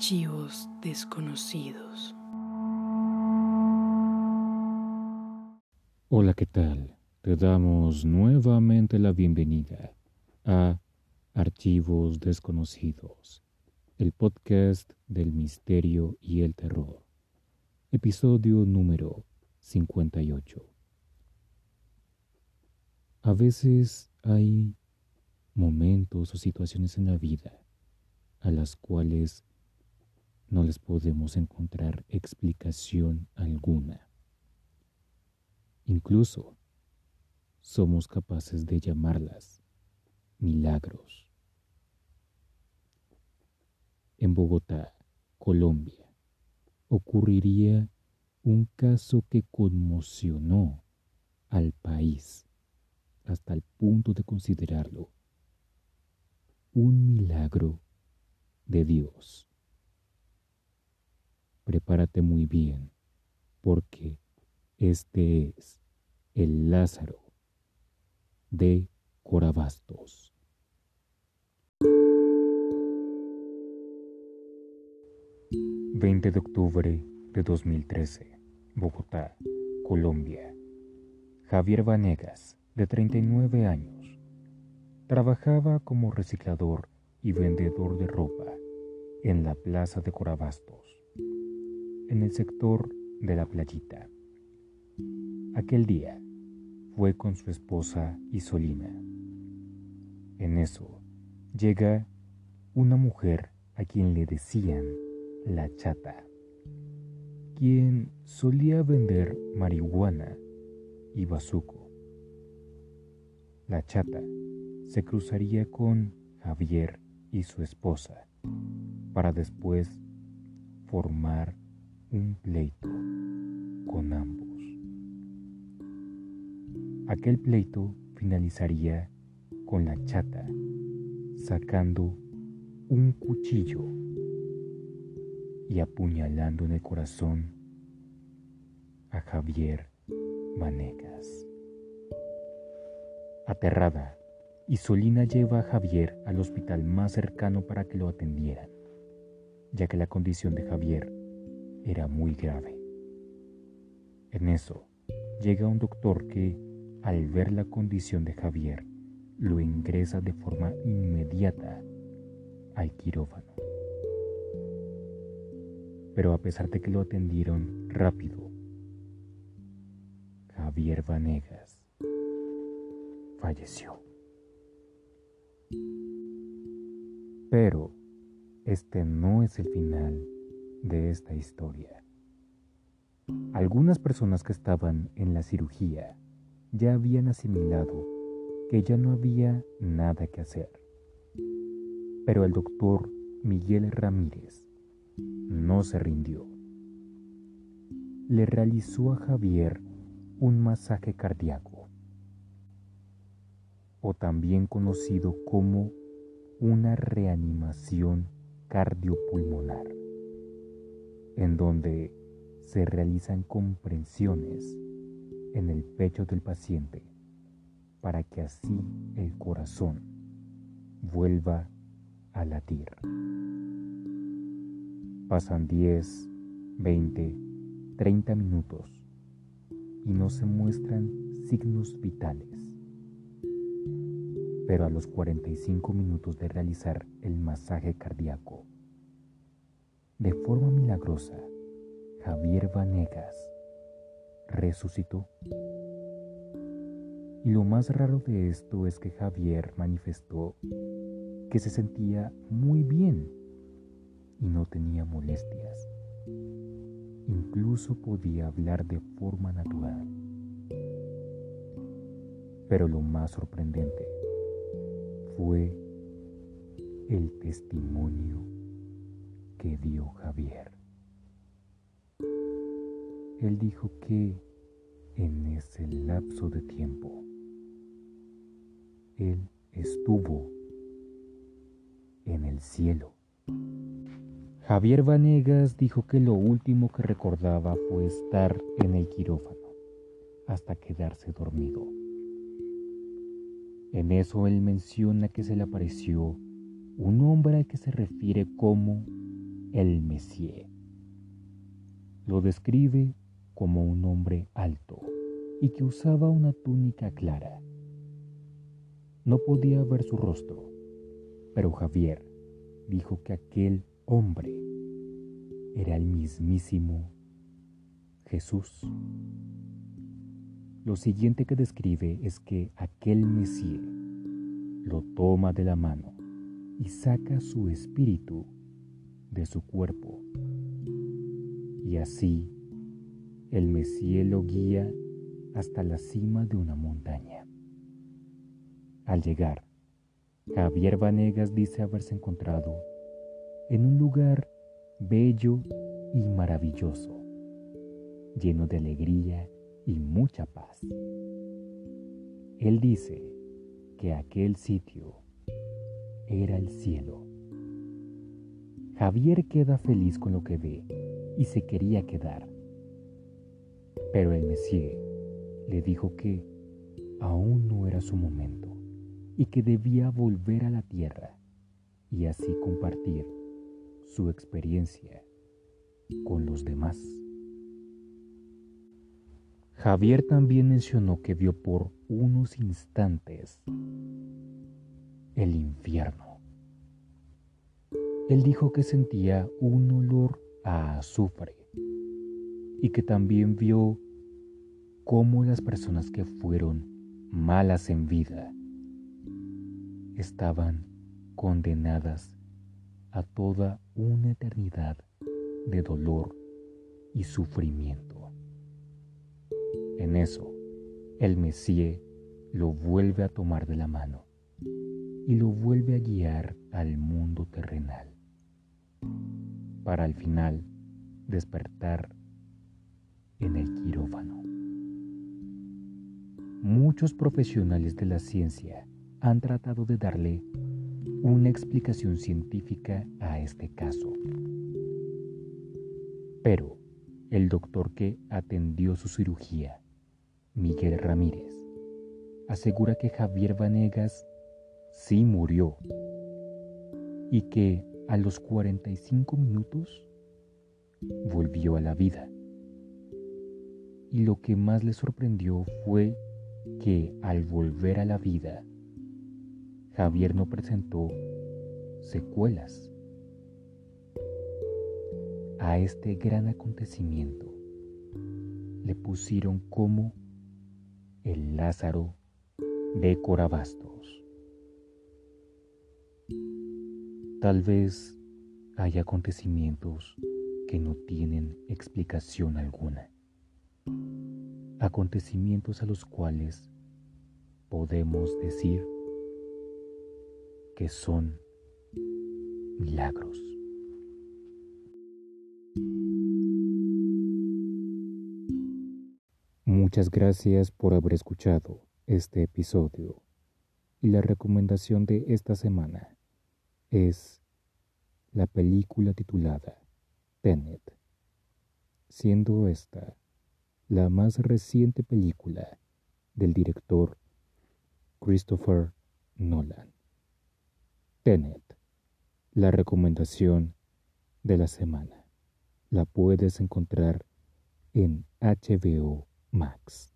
Archivos desconocidos. Hola, ¿qué tal? Te damos nuevamente la bienvenida a Archivos desconocidos, el podcast del misterio y el terror. Episodio número 58. A veces hay momentos o situaciones en la vida a las cuales no les podemos encontrar explicación alguna. Incluso somos capaces de llamarlas milagros. En Bogotá, Colombia, ocurriría un caso que conmocionó al país hasta el punto de considerarlo un milagro de Dios. Prepárate muy bien, porque este es el Lázaro de Corabastos. ...20 de octubre de 2013... ...Bogotá, Colombia... ...Javier Vanegas, de 39 años... ...trabajaba como reciclador y vendedor de ropa... ...en la plaza de Corabastos en el sector de la playita. Aquel día fue con su esposa Isolina. En eso llega una mujer a quien le decían la chata, quien solía vender marihuana y bazuco. La chata se cruzaría con Javier y su esposa para después formar un pleito con ambos. Aquel pleito finalizaría con la chata sacando un cuchillo y apuñalando en el corazón a Javier Vanegas. Aterrada, Isolina lleva a Javier al hospital más cercano para que lo atendieran, ya que la condición de Javier era muy grave. En eso, llega un doctor que, al ver la condición de Javier, lo ingresa de forma inmediata al quirófano. Pero a pesar de que lo atendieron rápido, Javier Vanegas falleció. Pero este no es el final de esta historia. Algunas personas que estaban en la cirugía ya habían asimilado que ya no había nada que hacer. Pero el doctor Miguel Ramírez no se rindió. Le realizó a Javier un masaje cardíaco, o también conocido como una reanimación cardiopulmonar en donde se realizan comprensiones en el pecho del paciente para que así el corazón vuelva a latir. Pasan 10, 20, 30 minutos y no se muestran signos vitales. Pero a los 45 minutos de realizar el masaje cardíaco, de forma milagrosa, Javier Vanegas resucitó. Y lo más raro de esto es que Javier manifestó que se sentía muy bien y no tenía molestias. Incluso podía hablar de forma natural. Pero lo más sorprendente fue el testimonio que dio Javier. Él dijo que en ese lapso de tiempo, él estuvo en el cielo. Javier Vanegas dijo que lo último que recordaba fue estar en el quirófano hasta quedarse dormido. En eso él menciona que se le apareció un hombre al que se refiere como el Messie. Lo describe como un hombre alto y que usaba una túnica clara. No podía ver su rostro, pero Javier dijo que aquel hombre era el mismísimo Jesús. Lo siguiente que describe es que aquel Mesías lo toma de la mano y saca su espíritu de su cuerpo. Y así el Mesías lo guía hasta la cima de una montaña. Al llegar, Javier Vanegas dice haberse encontrado en un lugar bello y maravilloso, lleno de alegría y mucha paz. Él dice que aquel sitio era el cielo. Javier queda feliz con lo que ve y se quería quedar. Pero el Messier le dijo que aún no era su momento y que debía volver a la tierra y así compartir su experiencia con los demás. Javier también mencionó que vio por unos instantes el infierno. Él dijo que sentía un olor a azufre y que también vio cómo las personas que fueron malas en vida estaban condenadas a toda una eternidad de dolor y sufrimiento. En eso, el Messie lo vuelve a tomar de la mano y lo vuelve a guiar al mundo terrenal, para al final despertar en el quirófano. Muchos profesionales de la ciencia han tratado de darle una explicación científica a este caso. Pero el doctor que atendió su cirugía Miguel Ramírez, asegura que Javier Vanegas sí murió y que a los 45 minutos volvió a la vida. Y lo que más le sorprendió fue que al volver a la vida, Javier no presentó secuelas. A este gran acontecimiento le pusieron como el Lázaro de Corabastos. Tal vez hay acontecimientos que no tienen explicación alguna. Acontecimientos a los cuales podemos decir que son milagros. Muchas gracias por haber escuchado este episodio. Y la recomendación de esta semana es la película titulada Tenet, siendo esta la más reciente película del director Christopher Nolan. Tenet, la recomendación de la semana. La puedes encontrar en HBO Max.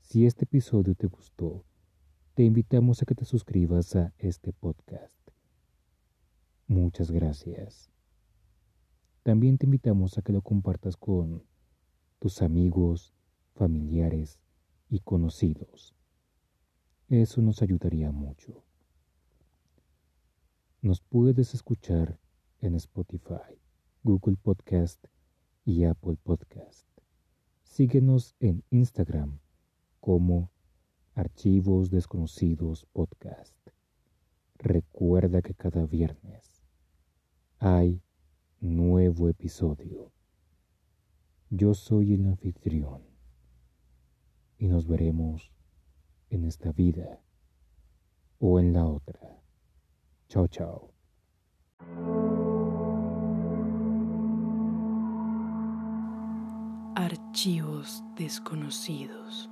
Si este episodio te gustó, te invitamos a que te suscribas a este podcast. Muchas gracias. También te invitamos a que lo compartas con tus amigos, familiares y conocidos. Eso nos ayudaría mucho. Nos puedes escuchar en Spotify, Google Podcast y Apple Podcast. Síguenos en Instagram como Archivos Desconocidos Podcast. Recuerda que cada viernes hay nuevo episodio. Yo soy el anfitrión y nos veremos en esta vida o en la otra. Chao, chao. archivos desconocidos.